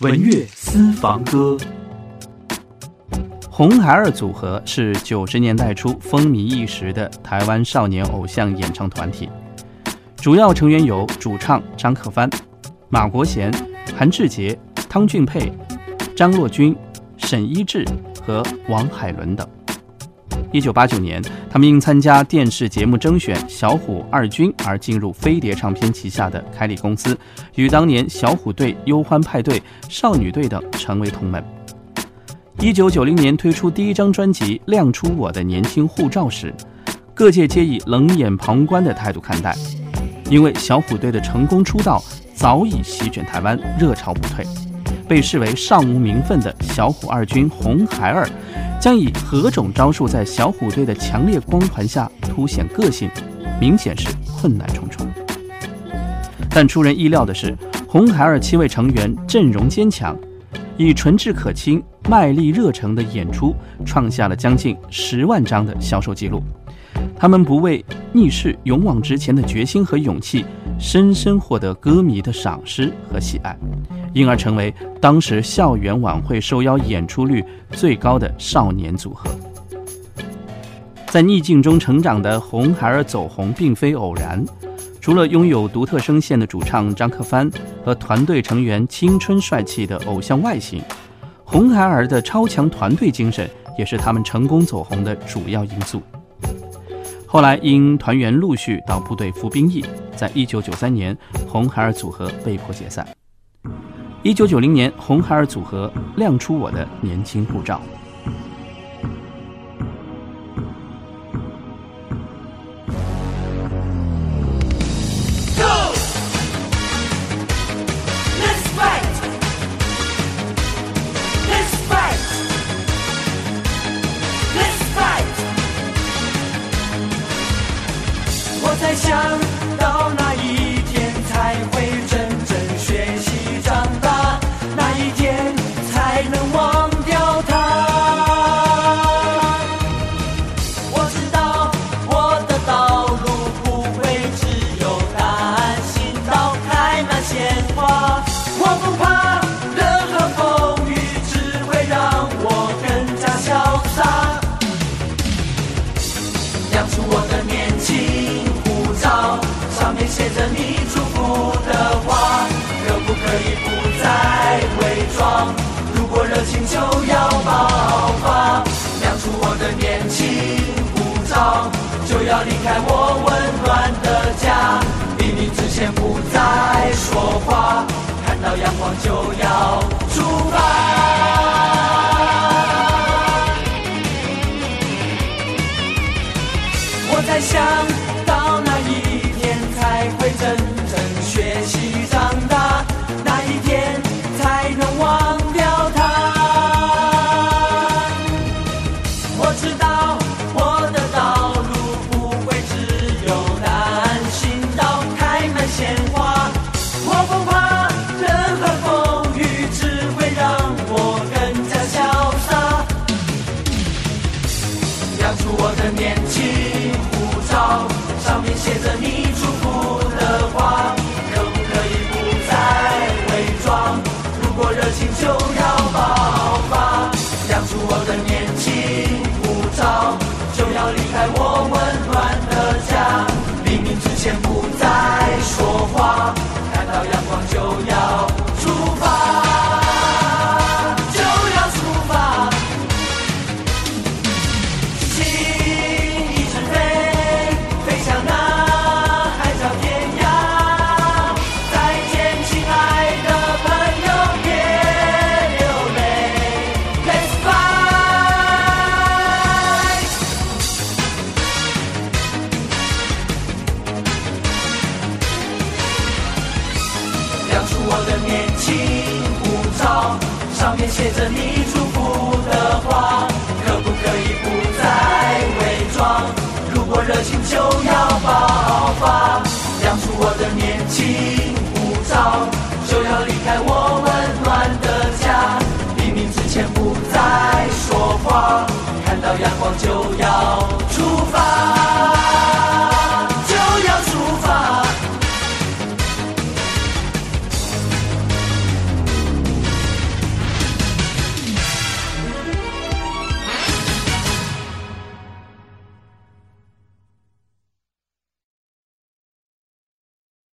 文乐私房歌。红孩儿组合是九十年代初风靡一时的台湾少年偶像演唱团体，主要成员有主唱张克帆、马国贤、韩志杰、汤俊佩、张若君、沈一志和王海伦等。一九八九年，他们因参加电视节目征选小虎二军而进入飞碟唱片旗下的凯利公司，与当年小虎队、忧欢派对、少女队等成为同门。一九九零年推出第一张专辑《亮出我的年轻护照》时，各界皆以冷眼旁观的态度看待，因为小虎队的成功出道早已席卷台湾，热潮不退，被视为尚无名分的小虎二军红孩儿。将以何种招数在小虎队的强烈光环下凸显个性，明显是困难重重。但出人意料的是，红孩儿七位成员阵容坚强，以纯质可亲、卖力热诚的演出，创下了将近十万张的销售记录。他们不畏逆势、勇往直前的决心和勇气，深深获得歌迷的赏识和喜爱。因而成为当时校园晚会受邀演出率最高的少年组合。在逆境中成长的红孩儿走红并非偶然，除了拥有独特声线的主唱张克帆和团队成员青春帅气的偶像外形，红孩儿的超强团队精神也是他们成功走红的主要因素。后来因团员陆续到部队服兵役，在一九九三年，红孩儿组合被迫解散。一九九零年，红孩儿组合亮出我的年轻护照。着你祝福的话，可不可以不再伪装？如果热情就要爆发，亮出我的年轻武装，就要离开我温暖的家。黎明之前不再说话，看到阳光就要出发。我在想。年轻护照上面写着你祝福的话，可不可以不再伪装？如果热情就要爆发，亮出我的年轻护照，就要离开我温暖的家。黎明之前不金护照上面写着你祝福的话可不可以不再伪装如果热情就要爆发亮出我的年轻护照就要离开我温暖的家黎明之前不再说话看到阳光就要出发